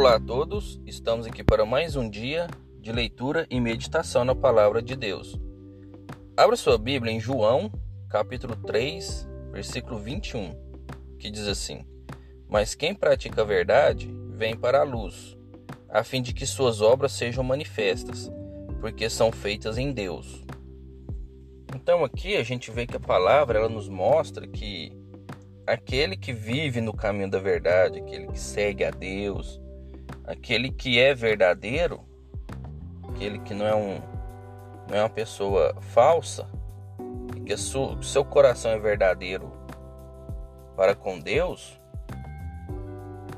Olá a todos, estamos aqui para mais um dia de leitura e meditação na palavra de Deus. Abra sua Bíblia em João, capítulo 3, versículo 21, que diz assim: Mas quem pratica a verdade vem para a luz, a fim de que suas obras sejam manifestas, porque são feitas em Deus. Então aqui a gente vê que a palavra ela nos mostra que aquele que vive no caminho da verdade, aquele que segue a Deus, aquele que é verdadeiro, aquele que não é um não é uma pessoa falsa, que o seu coração é verdadeiro para com Deus,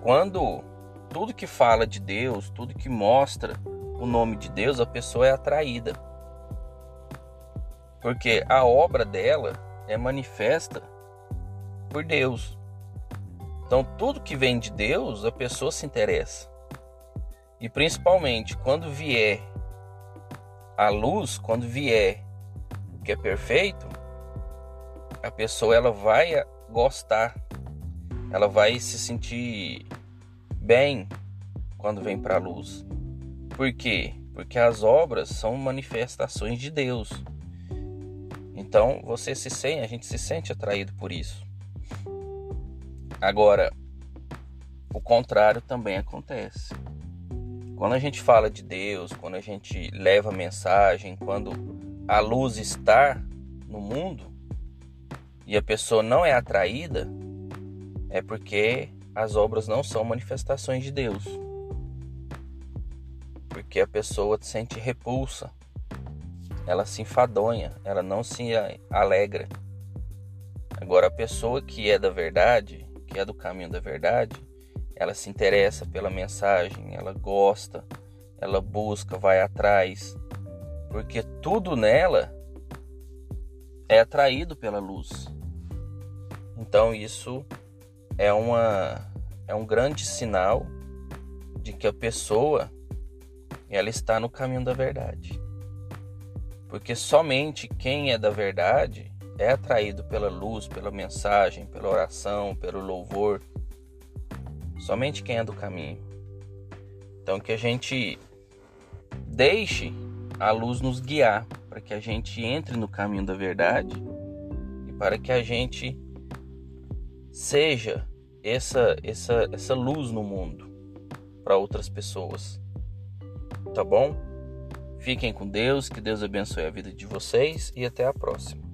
quando tudo que fala de Deus, tudo que mostra o nome de Deus, a pessoa é atraída. Porque a obra dela é manifesta por Deus. Então, tudo que vem de Deus, a pessoa se interessa. E principalmente quando vier a luz, quando vier o que é perfeito, a pessoa ela vai gostar, ela vai se sentir bem quando vem para a luz. Por quê? Porque as obras são manifestações de Deus. Então você se sente, a gente se sente atraído por isso. Agora, o contrário também acontece. Quando a gente fala de Deus, quando a gente leva a mensagem, quando a luz está no mundo e a pessoa não é atraída, é porque as obras não são manifestações de Deus. Porque a pessoa sente repulsa, ela se enfadonha, ela não se alegra. Agora, a pessoa que é da verdade, que é do caminho da verdade, ela se interessa pela mensagem, ela gosta, ela busca, vai atrás, porque tudo nela é atraído pela luz. Então isso é uma é um grande sinal de que a pessoa ela está no caminho da verdade. Porque somente quem é da verdade é atraído pela luz, pela mensagem, pela oração, pelo louvor. Somente quem é do caminho. Então que a gente deixe a luz nos guiar para que a gente entre no caminho da verdade e para que a gente seja essa essa essa luz no mundo para outras pessoas. Tá bom? Fiquem com Deus, que Deus abençoe a vida de vocês e até a próxima.